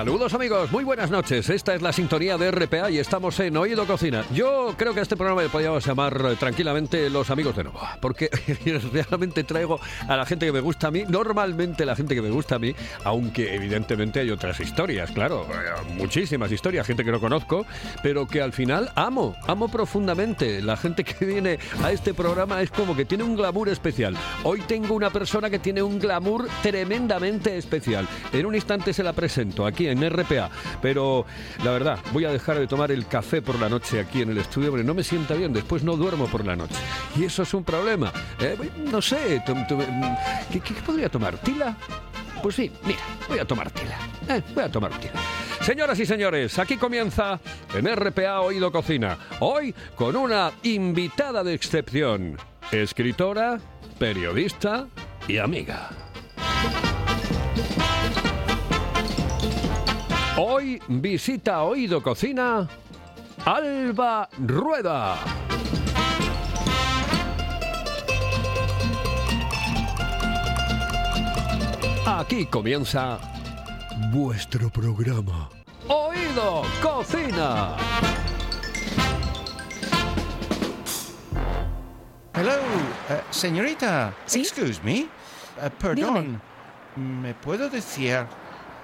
Saludos amigos, muy buenas noches. Esta es la sintonía de RPA y estamos en Oído Cocina. Yo creo que a este programa le podríamos llamar eh, tranquilamente Los Amigos de Novoa, porque realmente traigo a la gente que me gusta a mí, normalmente la gente que me gusta a mí, aunque evidentemente hay otras historias, claro, eh, muchísimas historias, gente que no conozco, pero que al final amo, amo profundamente. La gente que viene a este programa es como que tiene un glamour especial. Hoy tengo una persona que tiene un glamour tremendamente especial. En un instante se la presento aquí en RPA. Pero la verdad, voy a dejar de tomar el café por la noche aquí en el estudio porque no me sienta bien. Después no duermo por la noche. Y eso es un problema. ¿eh? No sé, ¿qué, podría tomar? ¿Tila? Pues sí, mira, voy a tomar tila. Eh, voy a tomar tila. Señoras y señores, aquí comienza en RPA Oído Cocina. Hoy con una invitada de excepción. Escritora, periodista y amiga. Hoy visita Oído Cocina Alba Rueda. Aquí comienza vuestro programa. Oído Cocina. Hello, uh, señorita. Excuse me. Uh, perdón. ¿Me puedo decir,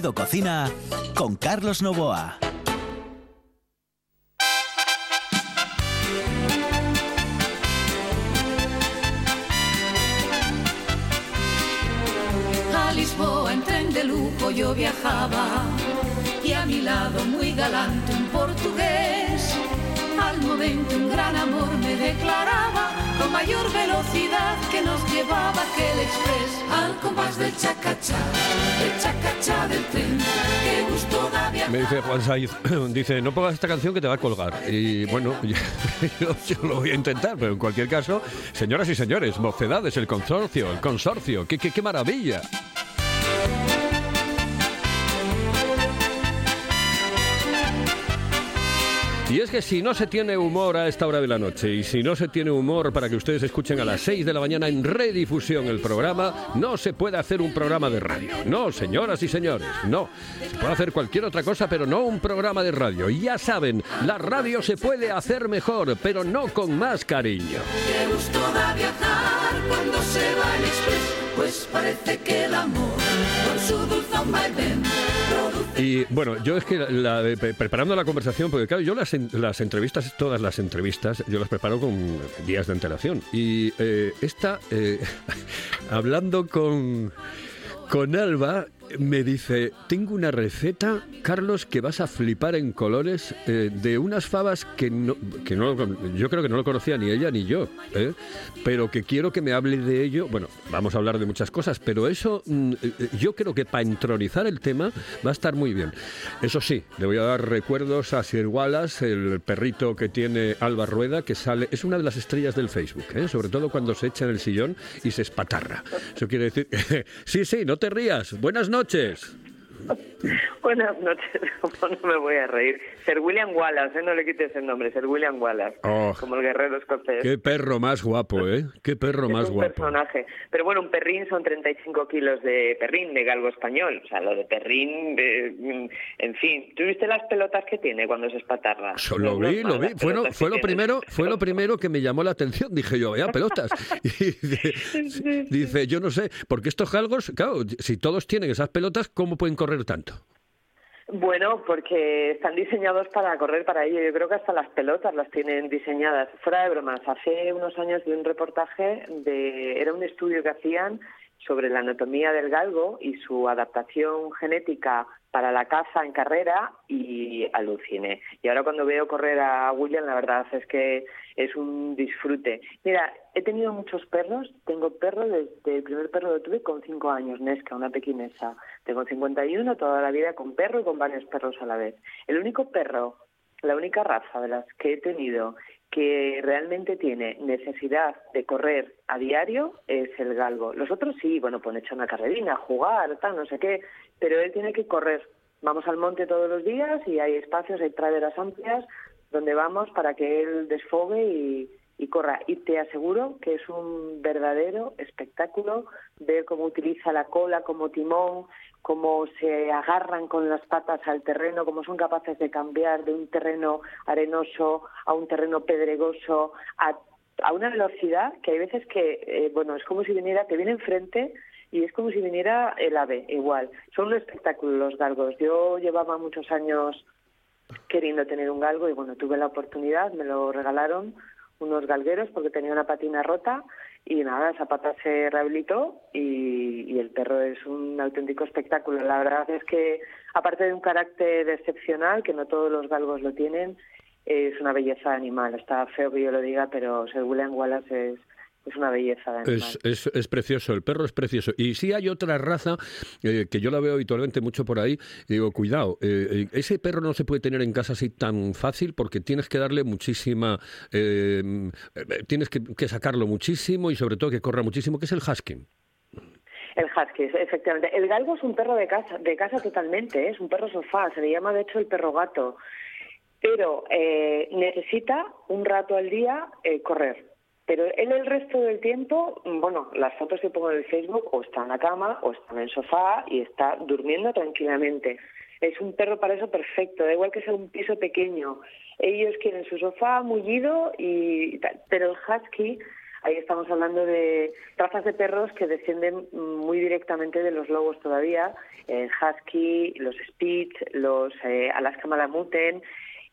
Cocina con Carlos Novoa. A Lisboa en tren de lujo yo viajaba y a mi lado muy galante un portugués. Al momento un gran amor me declaraba con mayor velocidad que nos llevaba aquel express al compás del chacachá, el chacachá del tren. Qué gusto da Me dice Juan Saiz, dice, no pongas esta canción que te va a colgar. Y bueno, yo, lo voy a intentar, pero en cualquier caso, señoras y señores, mocedades, el consorcio, el consorcio, qué, qué, qué maravilla. Y es que si no se tiene humor a esta hora de la noche y si no se tiene humor para que ustedes escuchen a las 6 de la mañana en redifusión el programa, no se puede hacer un programa de radio. No, señoras y señores, no. Se puede hacer cualquier otra cosa, pero no un programa de radio. Y ya saben, la radio se puede hacer mejor, pero no con más cariño. Qué gusto da viajar cuando se va el express, pues parece que el amor con su dulzón y bueno, yo es que preparando la conversación, porque claro, yo las, las entrevistas, todas las entrevistas, yo las preparo con días de antelación. Y eh, esta, eh, hablando con, con Alba, me dice, tengo una receta, Carlos, que vas a flipar en colores eh, de unas fabas que no, que no, yo creo que no lo conocía ni ella ni yo, ¿eh? pero que quiero que me hable de ello. Bueno, vamos a hablar de muchas cosas, pero eso mm, eh, yo creo que para entronizar el tema va a estar muy bien. Eso sí, le voy a dar recuerdos a Sir Wallace, el perrito que tiene Alba Rueda, que sale, es una de las estrellas del Facebook, sobre todo cuando se echa en el sillón y se espatarra. Eso quiere decir, sí, sí, no te rías. Buenas noches noches. Buenas noches, ¿cómo no me voy a reír? Ser William Wallace, ¿eh? no le quites el nombre, Ser William Wallace, Oh. como el guerrero escocés. Qué perro más guapo, ¿eh? Qué perro Es más un guapo. personaje. Pero bueno, un perrín son 35 kilos de perrín, de galgo español. O sea, lo de perrín, de- mm, en fin. ¿Tú viste las pelotas que tiene cuando se espatarra? So- Lo vi, lo vi. Fue, lo- fue lo primero, fue lo primero que me llamó la atención. Dije yo, vaya pelotas. Y dice, dice, yo no sé, porque estos galgos, claro, si todos tienen esas pelotas, ¿cómo pueden correr tanto? Bueno, porque están diseñados para correr para ello. Yo creo que hasta las pelotas las tienen diseñadas. Fuera de bromas, hace unos años vi un reportaje de, era un estudio que hacían sobre la anatomía del galgo y su adaptación genética para la caza en carrera y aluciné. Y ahora cuando veo correr a William, la verdad es que es un disfrute. Mira, he tenido muchos perros. Tengo perro desde el primer perro que tuve con cinco años, Nesca, una pequinesa. Tengo 51 toda la vida con perro y con varios perros a la vez. El único perro, la única raza de las que he tenido que realmente tiene necesidad de correr a diario es el galgo. Los otros sí, bueno, pues hecho una carrerina, jugar, tal, no sé qué, pero él tiene que correr. Vamos al monte todos los días y hay espacios, hay praderas amplias donde vamos para que él desfogue y, corra. Y te aseguro que es un verdadero espectáculo ver cómo utiliza la cola como timón, cómo se agarran con las patas al terreno, cómo son capaces de cambiar de un terreno arenoso a un terreno pedregoso, a, a una velocidad que hay veces que, eh, bueno, es como si viniera, te viene enfrente y es como si viniera el ave, igual. Son un espectáculo los galgos. Yo llevaba muchos años queriendo tener un galgo y bueno, tuve la oportunidad, me lo regalaron unos galgueros porque tenía una patina rota y nada, esa pata se rehabilitó y, el perro es un auténtico espectáculo. La verdad es que aparte de un carácter excepcional, que no todos los galgos lo tienen, es una belleza animal. Está feo que yo lo diga, pero Sir William Wallace es, es una belleza de. Es, es, es precioso, el perro es precioso. Y sí hay otra raza eh, que yo la veo habitualmente mucho por ahí. y digo, cuidado, eh, eh, ese perro no se puede tener en casa así tan fácil porque tienes que darle muchísima. eh, eh, tienes que, que sacarlo muchísimo y sobre todo que corra muchísimo, que es el husky. El husky, efectivamente. El galgo es un perro de casa, de casa totalmente, es un perro sofá, se le llama de hecho el perro gato, pero eh, necesita un rato al día eh, correr. Pero él el resto del tiempo, bueno, las fotos que pongo en Facebook o está en la cama o está en el sofá y está durmiendo tranquilamente. Es un perro para eso perfecto, da igual que sea un piso pequeño. Ellos quieren su sofá mullido y tal. Pero el husky Ahí estamos hablando de razas de perros que descienden muy directamente de los lobos todavía, el husky, los spitz, los eh, Alaska Malamuten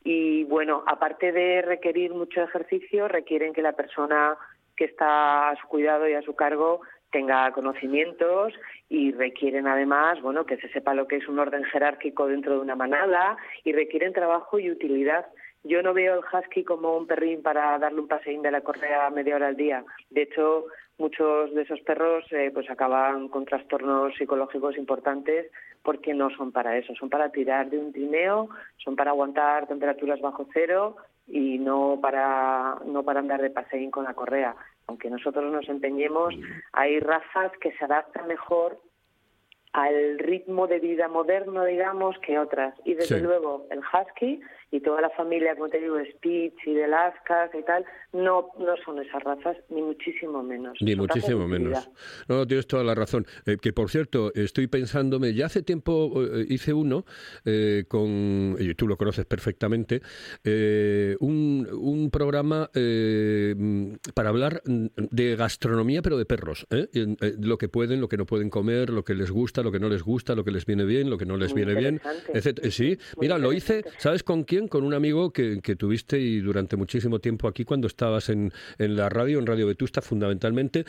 y bueno, aparte de requerir mucho ejercicio, requieren que la persona que está a su cuidado y a su cargo tenga conocimientos y requieren además, bueno, que se sepa lo que es un orden jerárquico dentro de una manada y requieren trabajo y utilidad. Yo no veo el husky como un perrín para darle un paseín de la correa media hora al día. De hecho, muchos de esos perros eh, pues acaban con trastornos psicológicos importantes porque no son para eso, son para tirar de un trineo, son para aguantar temperaturas bajo cero y no para no para andar de paseín con la correa. Aunque nosotros nos empeñemos, hay razas que se adaptan mejor al ritmo de vida moderno, digamos, que otras. Y desde Sí. luego el husky y toda la familia, como te digo, de Spitz y de Lascas y tal, no, no son esas razas, ni muchísimo menos. Ni muchísimo menos. No, tienes toda la razón. Eh, que por cierto, estoy pensándome, ya hace tiempo eh, hice uno eh, con, y tú lo conoces perfectamente, eh, un, un programa para hablar de gastronomía, pero de perros. lo que pueden, lo que no pueden comer, lo que les gusta, lo que no les gusta, lo que les viene bien, lo que no les Muy viene bien, etcétera. Sí, Muy mira, lo hice. ¿sabes con quién? Con un amigo que, que tuviste y durante muchísimo tiempo aquí cuando estabas en, en la radio, en Radio Vetusta fundamentalmente,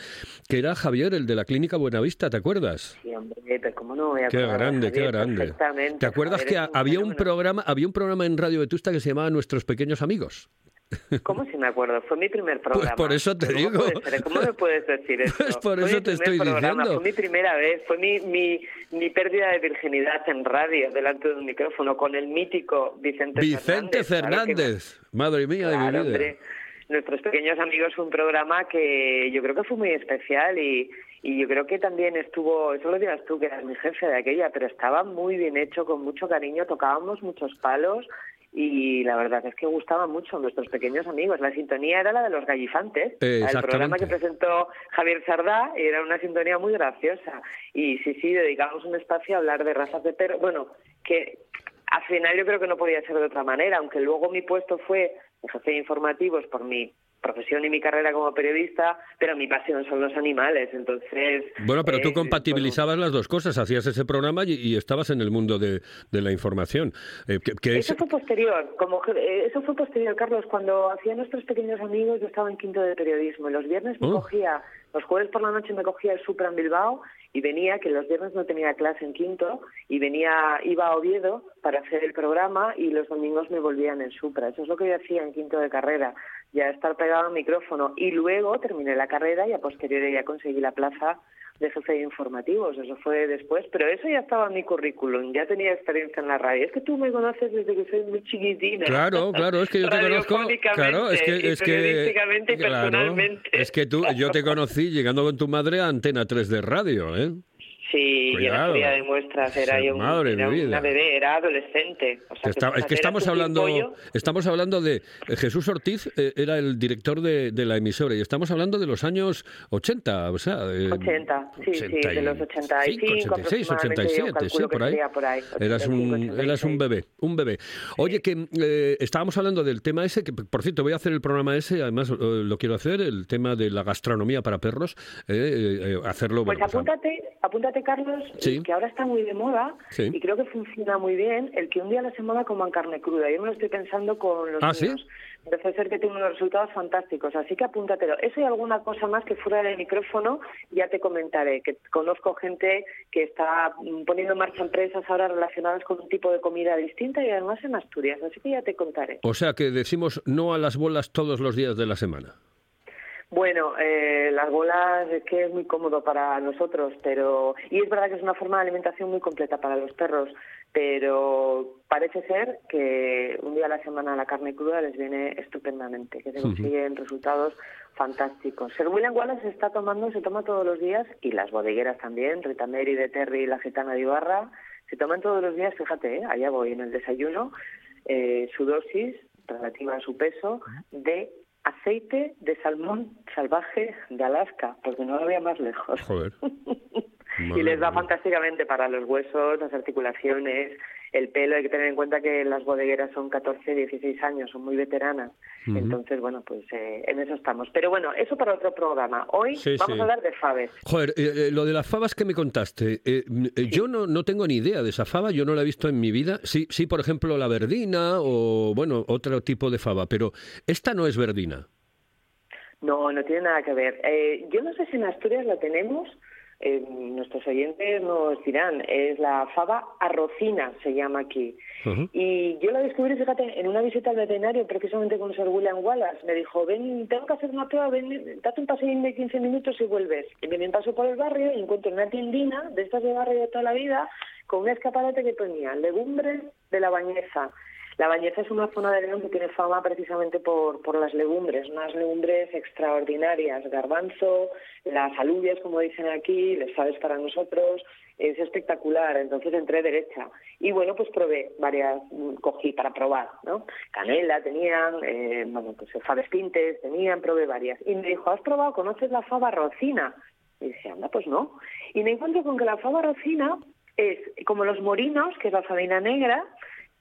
que era Javier, el de la Clínica Buenavista, ¿te acuerdas? Sí, hombre, pero cómo no voy a Qué grande, qué grande. ¿Te acuerdas Javier que había un programa, había un programa en Radio Vetusta que se llamaba Nuestros Pequeños Amigos? ¿Cómo si me acuerdo? Fue mi primer programa. por eso te ¿Cómo digo. ¿Cómo me puedes decir eso? Pues por Fue eso mi te estoy programa, diciendo. Fue mi primera vez, fue mi, mi, mi pérdida de virginidad en radio, delante de un micrófono, con el mítico Vicente, Vicente Fernández. claro que Fernández, madre mía de Claro, mi vida. hombre. Nuestros pequeños amigos fue un programa que yo creo que fue muy especial y, y yo creo que también estuvo, eso lo dirás tú, que eras mi jefe de aquella, pero estaba muy bien hecho, con mucho cariño, tocábamos muchos palos y la verdad es que gustaba mucho a nuestros pequeños amigos. La sintonía era la de los gallifantes, Eh, el programa que presentó Javier Sardá, era una sintonía muy graciosa. Y sí, sí, dedicamos un espacio a hablar de razas de perro, bueno, que al final yo creo que no podía ser de otra manera, aunque luego mi puesto fue jefe de informativos por mi profesión y mi carrera como periodista, pero mi pasión son los animales, entonces... Bueno, pero tú eh, compatibilizabas las dos cosas, hacías ese programa y, y estabas en el mundo de, de la información. Eh, que, que es- Eso fue posterior, como eh, eso fue posterior, Carlos. Cuando hacía nuestros pequeños amigos, yo estaba en quinto de periodismo. Y los viernes me Oh. cogía, los jueves por la noche me cogía el Supra en Bilbao y venía, que los viernes no tenía clase en quinto, y venía, iba a Oviedo para hacer el programa y los domingos me volvían en Supra. Eso es lo que yo hacía en quinto de carrera, ya estar pegado al micrófono. Y luego terminé la carrera y a posteriori ya conseguí la plaza de jefe de informativos, eso fue después, pero eso ya estaba en mi currículum, ya tenía experiencia en la radio. Es que tú me conoces desde que soy muy chiquitina. Claro, claro, es que yo te conozco. Claro, es que, es que, claro, personalmente. es que tú, yo te conocí llegando con tu madre a Antena 3 de radio, ¿eh? Sí, y en la Cuidado. feria de muestras era yo un- era una bebé, era adolescente. O sea, Que es que estamos hablando, pollo. estamos hablando de eh, Jesús Ortiz, eh, era el director de, de la emisora y estamos hablando de los años 80, o sea, eh, 80, sí, sí, de los 85, 86, aproximadamente, yo 87, sí, por ahí. por ahí, Eras un, 85, eras un 86. bebé, un bebé. Oye, que eh, estábamos hablando del tema ese, que por cierto voy a hacer el programa ese, además eh, lo quiero hacer, el tema de la gastronomía para perros, hacerlo. Pues bueno, pues, apúntate, Carlos, Sí. que ahora está muy de moda Sí. y creo que funciona muy bien el que un día a la semana coman carne cruda. Yo me lo estoy pensando con los ¿Ah, sí? niños. Parece ser que tiene unos resultados fantásticos, así que apúntatelo. Eso y alguna cosa más que fuera del micrófono ya te comentaré, que conozco gente que está poniendo en marcha empresas ahora relacionadas con un tipo de comida distinta y además en Asturias, así que ya te contaré. o sea, que decimos no a las bolas todos los días de la semana. Bueno, eh, las bolas es que es muy cómodo para nosotros, pero y es verdad que es una forma de alimentación muy completa para los perros, pero parece ser que un día a la semana la carne cruda les viene estupendamente, que se consiguen resultados fantásticos. Sir William Wallace se está tomando, se toma todos los días y las bodegueras también, Rita Mary de Terry y la gitana de Ibarra, se toman todos los días, fíjate, ¿eh? allá voy en el desayuno, eh, su dosis relativa a su peso de aceite de salmón salvaje de Alaska, porque no lo había más lejos. Joder. y les va fantásticamente para los huesos, las articulaciones, el pelo. Hay que tener en cuenta que las bodegueras son 14, 16 años, son muy veteranas. Entonces, bueno, pues eh, en eso estamos. Pero bueno, eso para otro programa. Hoy Sí, vamos sí. a hablar de faves. Joder, eh, eh, lo de las fabas que me contaste, eh, eh, yo no, no tengo ni idea de esa fava, yo no la he visto en mi vida. Sí, sí, por ejemplo, la verdina o, bueno, otro tipo de fava, pero esta no es verdina. No, no tiene nada que ver. Eh, yo no sé si en Asturias la tenemos, eh, nuestros oyentes nos dirán, es la fava arrocina, se llama aquí. Y yo la descubrí, fíjate, en una visita al veterinario, precisamente con Sir William Wallace. Me dijo, ven, tengo que hacer una prueba, ven, date un paseo de 15 minutos y vuelves. Y me paso por el barrio y encuentro una tiendina de estas de barrio de toda la vida con un escaparate que ponía legumbres de la bañeza. La Bañeza es una zona de León que tiene fama precisamente por, por las legumbres, unas legumbres extraordinarias, garbanzo, las alubias, como dicen aquí, les sabes para nosotros, es espectacular, entonces entré derecha. Y bueno, pues probé varias, mm, cogí para probar, ¿no? Canela tenían, eh, bueno, pues faves pintes tenían, probé varias. Y me dijo, ¿has probado, conoces la fava rocina? Y dije, anda, pues no. Y me encuentro con que la fava rocina es como los morinos, que es la fabina negra,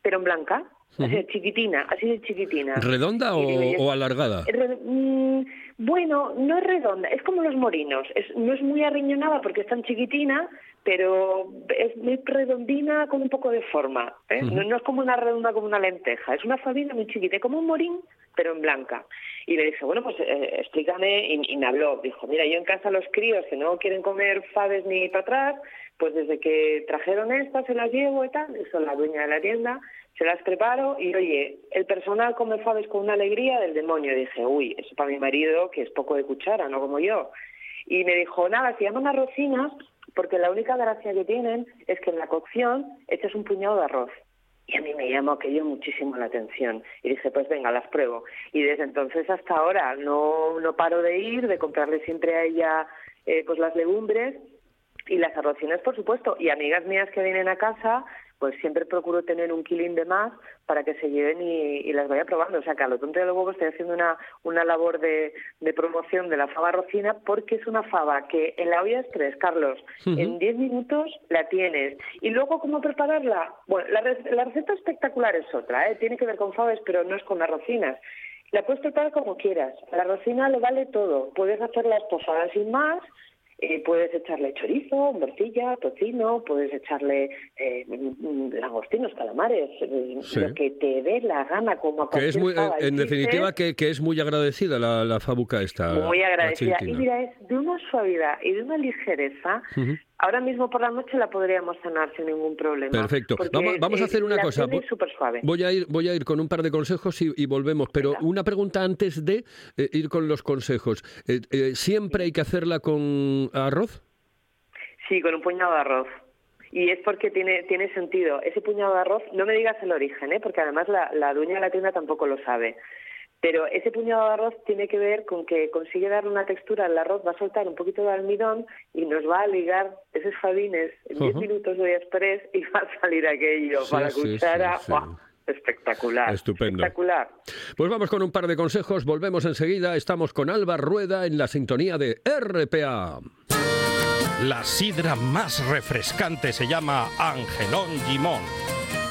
pero en blanca, así de chiquitina, así de chiquitina. ¿Redonda o, alargada? Re- mm, bueno, no es redonda, es como los morinos. Es, no es muy arriñonada porque es tan chiquitina, pero es muy redondina con un poco de forma. ¿eh? no, no es como una redonda como una lenteja, es una fabina muy chiquita, como un morín, pero en blanca. Y le dije, bueno, pues eh, explícame, y, y me habló. Dijo, mira, yo en casa los críos que no quieren comer faves ni para atrás, pues desde que trajeron estas se las llevo y tal, y soy la dueña de la tienda, se las preparo y oye, el personal come faves con una alegría del demonio. Dije, uy, eso para mi marido, que es poco de cuchara, no como yo. Y me dijo, nada, se llaman arrocinas porque la única gracia que tienen es que en la cocción echas un puñado de arroz. Y a mí me llamó aquello muchísimo la atención. Y dije, pues venga, las pruebo. Y desde entonces hasta ahora no, no paro de ir, de comprarle siempre a ella eh, pues las legumbres y las arrocinas, por supuesto. Y amigas mías que vienen a casa, pues siempre procuro tener un kilín de más para que se lleven y, las vaya probando. O sea, que a lo tonto de los huevos estoy haciendo una, una labor de, de promoción de la fava rocina porque es una fava que en la olla express, Carlos, en 10 minutos la tienes. Y luego, ¿cómo prepararla? Bueno, la, la receta espectacular es otra, ¿eh? tiene que ver con faves, pero no es con arrocinas. La puedes preparar como quieras. A la rocina le vale todo. Puedes hacerla esposada sin más, eh, puedes echarle chorizo, morcilla, tocino, puedes echarle eh, langostinos, calamares, eh, lo que te dé la gana como a que es muy, En definitiva, que, que, es muy agradecida la, la fabuca esta. Muy agradecida. Y mira, es de una suavidad y de una ligereza Ahora mismo por la noche la podríamos cenar sin ningún problema. Perfecto. Vamos, a hacer una cosa. Voy a ir, voy a ir con un par de consejos y, volvemos. Pero una pregunta antes de eh, ir con los consejos. Eh, eh, ¿Siempre hay que hacerla con arroz? Sí, con un puñado de arroz. Y es porque tiene, tiene sentido. Ese puñado de arroz, no me digas el origen, ¿eh? porque además la, la dueña de la tienda tampoco lo sabe. Pero ese puñado de arroz tiene que ver con que consigue dar una textura al arroz, va a soltar un poquito de almidón y nos va a ligar esos fadines en 10 minutos de express y va a salir aquello para la cuchara. Espectacular. Estupendo. Espectacular. Pues vamos con un par de consejos. Volvemos enseguida. Estamos con Alba Rueda en la sintonía de RPA. La sidra más refrescante se llama Angelón Gimón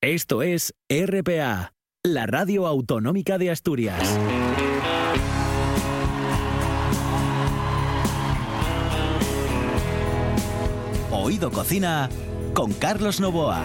Esto es RPA, la radio autonómica de Asturias. Oído Cocina con Carlos Novoa.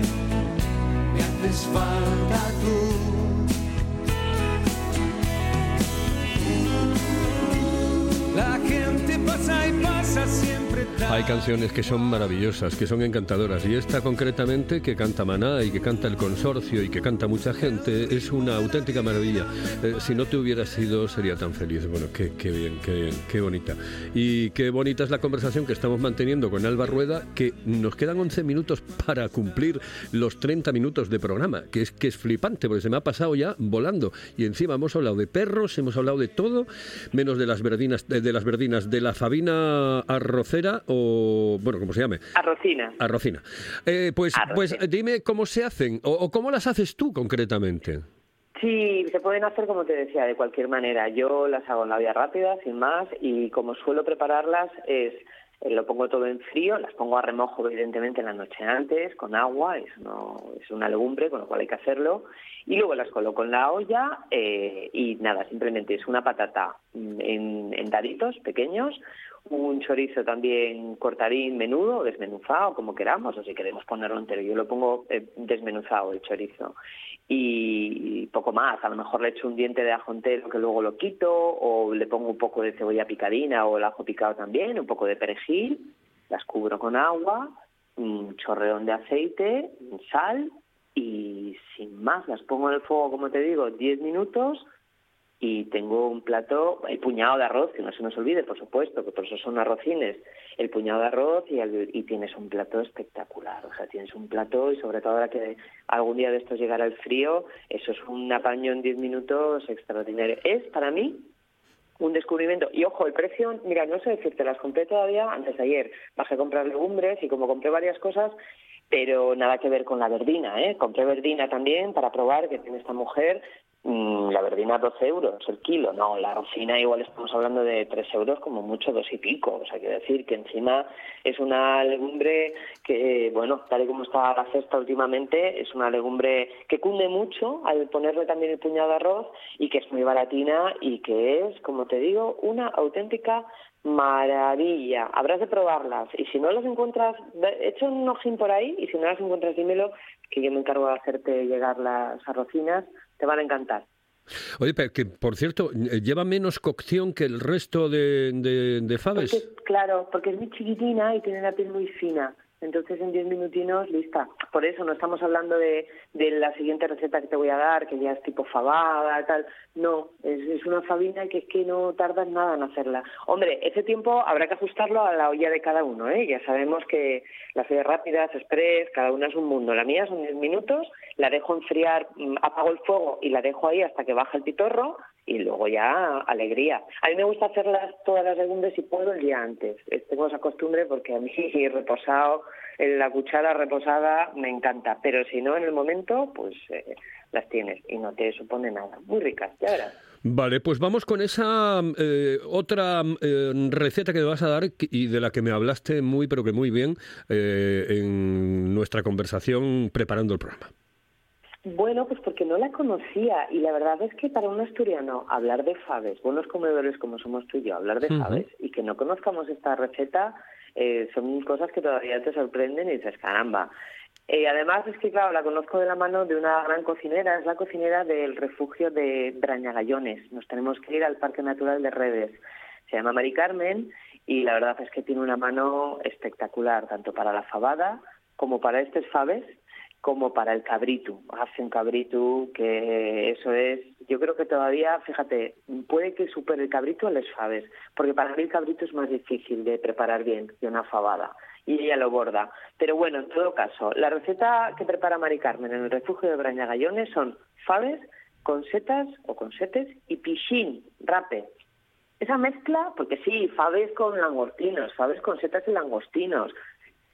haces falta tú. Hay canciones que son maravillosas, que son encantadoras, y esta concretamente que canta Maná y que canta el consorcio y que canta mucha gente es una auténtica maravilla. Eh, si no te hubiera sido, sería tan feliz. Bueno, qué, bien, qué bien, qué bonita. Y qué bonita es la conversación que estamos manteniendo con Alba Rueda, que nos quedan 11 minutos para cumplir los 30 minutos de programa, que es que es flipante, porque se me ha pasado ya volando. Y encima hemos hablado de perros, hemos hablado de todo, menos de las verdinas, de las verdinas, de la Fabina arrocera o, bueno, como se llame. Arrocina. Arrocina. Eh, pues, pues dime cómo se hacen o, cómo las haces tú concretamente. Sí, se pueden hacer como te decía, de cualquier manera. Yo las hago en la vía rápida, sin más, y como suelo prepararlas es eh, lo pongo todo en frío, las pongo a remojo evidentemente en la noche antes, con agua, es, no, es una legumbre, con lo cual hay que hacerlo, y luego las coloco en la olla eh, y nada, simplemente es una patata en, en daditos pequeños, un chorizo también cortadín menudo, desmenuzado, como queramos, o si queremos ponerlo entero. Yo lo pongo eh, desmenuzado el chorizo. Y poco más, a lo mejor le echo un diente de ajo entero que luego lo quito, o le pongo un poco de cebolla picadina o el ajo picado también, un poco de perejil, las cubro con agua, un chorreón de aceite, sal y sin más las pongo en el fuego, como te digo, 10 minutos y tengo un plato, el puñado de arroz, que no se nos olvide, por supuesto, que por eso son arrocines, el puñado de arroz y, tienes un plato espectacular, o sea, tienes un plato y sobre todo ahora que algún día de estos llegará el frío, eso es un apaño en 10 minutos extraordinario. Es para mí un descubrimiento. Y ojo, el precio, mira, no sé decirte, las compré todavía antes de ayer. Bajé a comprar legumbres y como compré varias cosas, pero nada que ver con la verdina, ¿eh? Compré verdina también para probar que tiene esta mujer. Mm, la verdina 12 euros el kilo, no, la rocina igual estamos hablando de 3 euros como mucho, dos y pico, o sea, quiero decir que encima es una legumbre que, bueno, tal y como está la cesta últimamente, es una legumbre que cunde mucho al ponerle también el puñado de arroz y que es muy baratina y que es, como te digo, una auténtica maravilla. Habrás de probarlas. Y si no las encuentras, echa un ojín por ahí y si no las encuentras dímelo que yo me encargo de hacerte llegar las arrocinas, te van a encantar. Oye, pero que por cierto, eh, lleva menos cocción que el resto de, de, de faves. Porque, claro, porque es muy chiquitina y tiene la piel muy fina. Entonces en 10 minutinos lista. Por eso no estamos hablando de, la siguiente receta que te voy a dar, que ya es tipo fabada, tal. No, es, es una fabina que es que no tardas nada en hacerla. Hombre, ese tiempo habrá que ajustarlo a la olla de cada uno, ¿eh? Ya sabemos que las ollas rápidas, express, cada una es un mundo. La mía son 10 minutos, la dejo enfriar, mm, apago el fuego y la dejo ahí hasta que baja el pitorro y luego ya alegría. A mí me gusta hacerlas todas las legumbres si puedo el día antes. Tengo esa porque a mí reposado, en la cuchara reposada me encanta, pero si no en el momento, pues eh, las tienes y no te supone nada. Muy ricas, ya verás. Vale, pues vamos con esa eh, otra eh, receta que me vas a dar y de la que me hablaste muy, pero que muy bien eh, en nuestra conversación preparando el programa. Bueno, pues porque no la conocía y la verdad es que para un asturiano hablar de faves, buenos comedores como somos tú y yo, hablar de Ujú. faves y que no conozcamos esta receta eh, son cosas que todavía te sorprenden y dices, caramba. Eh, además es que, claro, la conozco de la mano de una gran cocinera, es la cocinera del refugio de Brañagallones. Nos tenemos que ir al Parque Natural de Redes. Se llama Mari Carmen y la verdad es que tiene una mano espectacular, tanto para la fabada como para estos faves como para el cabrito. Hace un cabrito que eso es, yo creo que todavía, fíjate, puede que supere el cabrito a las faves, porque para mí el cabrito es más difícil de preparar bien que una fabada. Y ella lo borda. Pero bueno, en todo caso, la receta que prepara Mari Carmen en el refugio de Brañagallones son faves con setas o con setes y pichín, rape. Esa mezcla, porque sí, faves con langostinos, faves con setas y langostinos,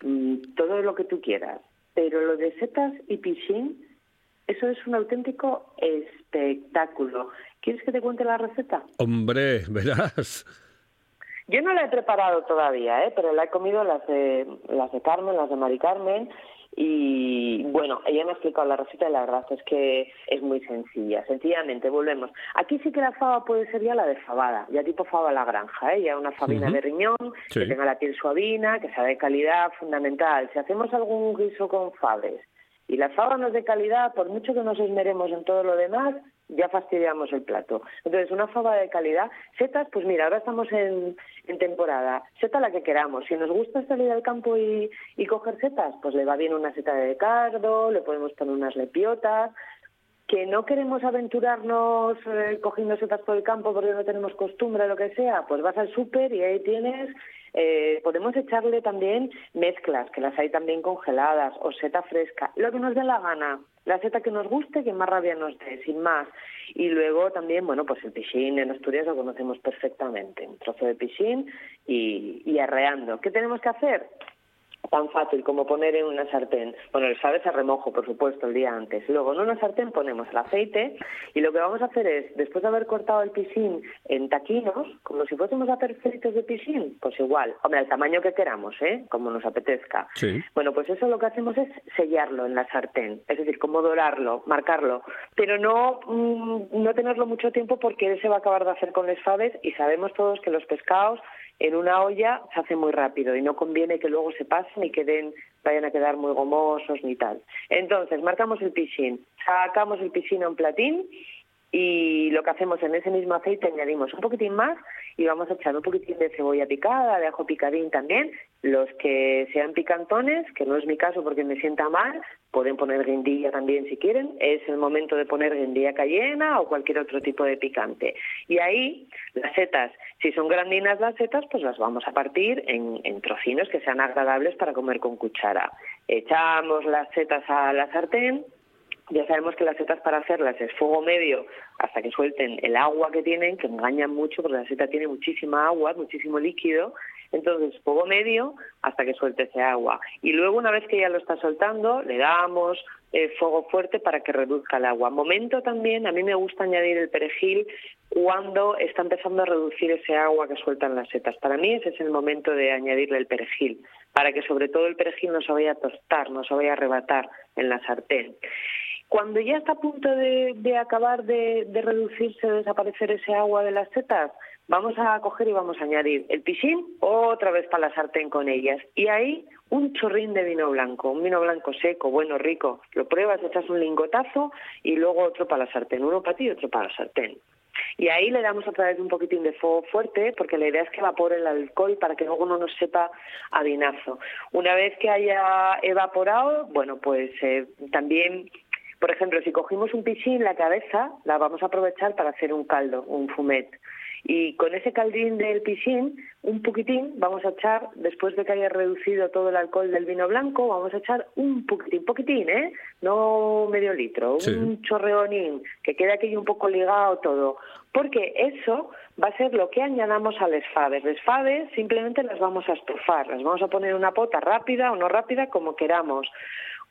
mm, todo lo que tú quieras. Pero lo de setas y pichín, eso es un auténtico espectáculo. ¿Quieres que te cuente la receta? Hombre, verás. Yo no la he preparado todavía, ¿eh? pero la he comido las de, las de Carmen, las de Mari Carmen. Y bueno, ella me ha explicado la receta y la verdad es que es muy sencilla. Sencillamente, volvemos. Aquí sí que la fava puede ser ya la de fabada, ya tipo fava a la granja, ¿eh? ya una fabina de riñón, Sí. que tenga la piel suavina, que sea de calidad, fundamental. Si hacemos algún guiso con faves y la fava de calidad, por mucho que nos esmeremos en todo lo demás, ya fastidiamos el plato. Entonces, una fava de calidad. Setas, pues mira, ahora estamos en, en temporada. Seta la que queramos. Si nos gusta salir al campo y, y coger setas, pues le va bien una seta de cardo, le podemos poner unas lepiotas. Que no queremos aventurarnos eh, cogiendo setas por el campo porque no tenemos costumbre lo que sea, pues vas al súper y ahí tienes eh, podemos echarle también mezclas, que las hay también congeladas, o seta fresca, lo que nos dé la gana, la seta que nos guste, que más rabia nos dé, sin más. Y luego también, bueno, pues el pichín en Asturias lo conocemos perfectamente, un trozo de pichín y arreando. ¿Qué tenemos que hacer? Tan fácil como poner en una sartén, bueno, el sabes a remojo, por supuesto, el día antes. Luego en una sartén ponemos el aceite y lo que vamos a hacer es, después de haber cortado el pisín en taquinos, como si fuésemos a hacer fritos de pisín, pues igual, hombre, al tamaño que queramos, ¿eh? Como nos apetezca. Sí. Bueno, pues eso lo que hacemos es sellarlo en la sartén, es decir, como dorarlo, marcarlo, pero no, mm, no tenerlo mucho tiempo porque él se va a acabar de hacer con las faves y sabemos todos que los pescados en una olla se hace muy rápido y no conviene que luego se pasen y queden, vayan a quedar muy gomosos ni tal. Entonces, marcamos el pisín, sacamos el pisín a un platín y lo que hacemos en ese mismo aceite añadimos un poquitín más y vamos a echar un poquitín de cebolla picada, de ajo picadín también. Los que sean picantones, que no es mi caso porque me sienta mal, pueden poner guindilla también si quieren. Es el momento de poner guindilla cayena o cualquier otro tipo de picante. Y ahí las setas, si son grandinas las setas, pues las vamos a partir en, en trocinos que sean agradables para comer con cuchara. Echamos las setas a la sartén, ya sabemos que las setas para hacerlas es fuego medio hasta que suelten el agua que tienen, que engañan mucho porque la seta tiene muchísima agua, muchísimo líquido. Entonces, fuego medio hasta que suelte ese agua. Y luego, una vez que ya lo está soltando, le damos eh, fuego fuerte para que reduzca el agua. Momento también, a mí me gusta añadir el perejil cuando está empezando a reducir ese agua que sueltan las setas. Para mí ese es el momento de añadirle el perejil, para que sobre todo el perejil no se vaya a tostar, no se vaya a arrebatar en la sartén. Cuando ya está a punto de, acabar de, reducirse, de desaparecer ese agua de las setas, vamos a coger y vamos a añadir el piscín otra vez para la sartén con ellas. Y ahí un chorrín de vino blanco, un vino blanco seco, bueno, rico. Lo pruebas, echas un lingotazo y luego otro para la sartén, uno para ti y otro para la sartén. Y ahí le damos otra vez un poquitín de fuego fuerte, porque la idea es que evapore el alcohol para que luego no nos sepa a vinazo. Una vez que haya evaporado, bueno, pues eh, también por ejemplo, si cogimos un piscín, la cabeza la vamos a aprovechar para hacer un caldo, un fumet. Y con ese caldín del piscín, un poquitín, vamos a echar, después de que haya reducido todo el alcohol del vino blanco, vamos a echar un poquitín, poquitín, ¿eh? No medio litro, Sí. un chorreonín, que quede aquello un poco ligado todo. Porque eso va a ser lo que añadamos a las faves. Las faves simplemente las vamos a estufar, las vamos a poner en una pota rápida o no rápida, como queramos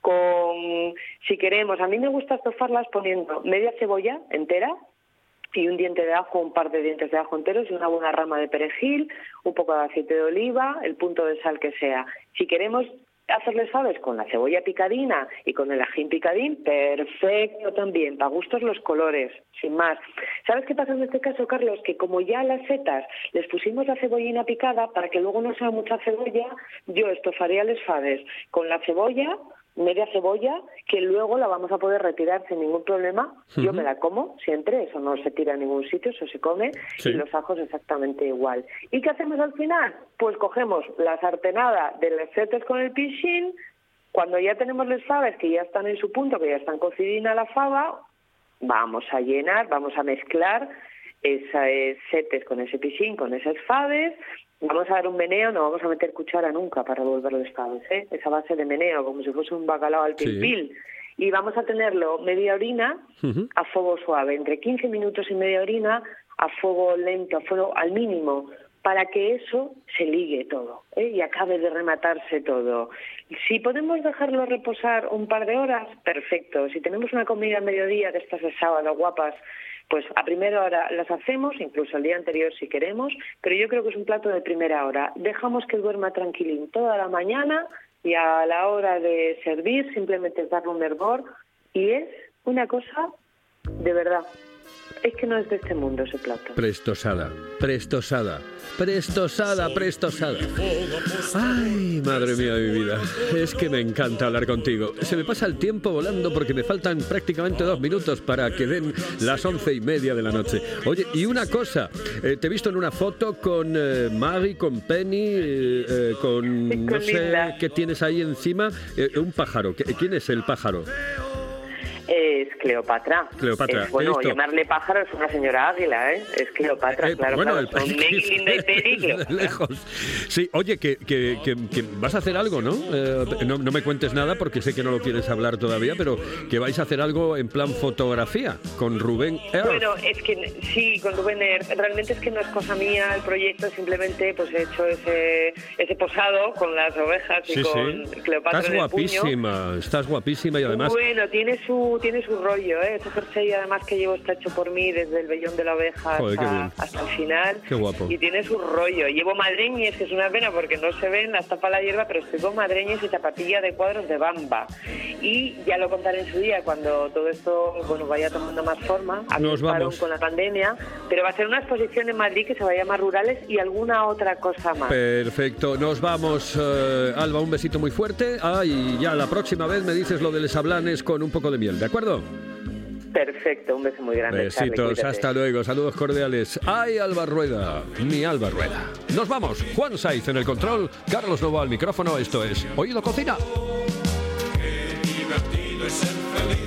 con, si queremos, a mí me gusta estofarlas poniendo media cebolla entera y un diente de ajo, un par de dientes de ajo enteros y una buena rama de perejil, un poco de aceite de oliva, el punto de sal que sea. Si queremos hacerles faves con la cebolla picadina y con el ajín picadín, perfecto también, para gustos los colores, sin más. ¿Sabes qué pasa en este caso, Carlos? Que como ya a las setas les pusimos la cebollina picada, para que luego no sea mucha cebolla, yo estofaría les faves con la cebolla, media cebolla, que luego la vamos a poder retirar sin ningún problema. Yo me la como siempre, eso no se tira a ningún sitio, eso se come, Sí. y los ajos exactamente igual. ¿Y qué hacemos al final? Pues cogemos la sartenada de las setas con el piscín, cuando ya tenemos las faves que ya están en su punto, que ya están cocidina la fava, vamos a llenar, vamos a mezclar esas setes con ese piscín, con esas faves, vamos a dar un meneo, no vamos a meter cuchara nunca para revolver los faves, ¿eh? esa base de meneo, como si fuese un bacalao al pil pil. Y vamos a tenerlo media orina a fuego suave, entre 15 minutos y media orina a fuego lento, a fuego al mínimo, para que eso se ligue todo ¿eh? y acabe de rematarse todo. Si podemos dejarlo reposar un par de horas, perfecto. Si tenemos una comida a mediodía de estas de sábado guapas, pues a primera hora las hacemos, incluso el día anterior si queremos, pero yo creo que es un plato de primera hora. Dejamos que duerma tranquilín toda la mañana y a la hora de servir simplemente es darle un hervor y es una cosa de verdad. Es que no es de este mundo ese plato. Prestosada, prestosada, prestosada, prestosada. Ay, madre mía de mi vida. Es que me encanta hablar contigo. Se me pasa el tiempo volando porque me faltan prácticamente dos minutos para que den las once y media de la noche. Oye, y una cosa, eh, te he visto en una foto con eh, Maggie, con Penny, eh, eh, con no sé Linda. qué tienes ahí encima, eh, un pájaro. ¿Qué- ¿Quién es el pájaro? Es Cleopatra. Cleopatra, Es, bueno, llamarle pájaro es una señora águila, ¿eh? Es Cleopatra, Eh, claro, bueno, claro. el Son lejos. Sí, oye, que, que- que- que vas a hacer algo, ¿no? Eh, ¿no? no me cuentes nada porque sé que no lo quieres hablar todavía, pero que vais a hacer algo en plan fotografía con Rubén Earth. Bueno, es que sí, con Rubén Earth. Realmente es que no es cosa mía el proyecto, simplemente pues he hecho ese, ese posado con las ovejas y sí, con sí. Cleopatra Estás en el puño. guapísima, estás guapísima y además... Bueno, tiene su tiene su rollo, ¿eh? Este jersey además que llevo está hecho por mí desde el vellón de la oveja Joder, hasta, hasta el final. Qué guapo. Y tiene su rollo. Llevo madreñes, que es una pena porque no se ven, las tapa la hierba, pero estoy con madreñes y zapatilla de cuadros de bamba. Y ya lo contaré en su día cuando todo esto bueno vaya tomando más forma. Nos vamos. con la pandemia, pero va a ser una exposición en Madrid que se va a llamar Rurales y alguna otra cosa más. Perfecto, nos vamos, eh, Alba, un besito muy fuerte. Ah, y ya la próxima vez me dices lo de les hablanes con un poco de miel, ¿de acuerdo? Perfecto, un beso muy grande. Besitos, hasta luego, saludos cordiales. ¡Ay, Alba Rueda! Mi Alba Rueda. Nos vamos, Juan Saiz en el control, Carlos Novo al micrófono, esto es Oído Cocina. Qué divertido es el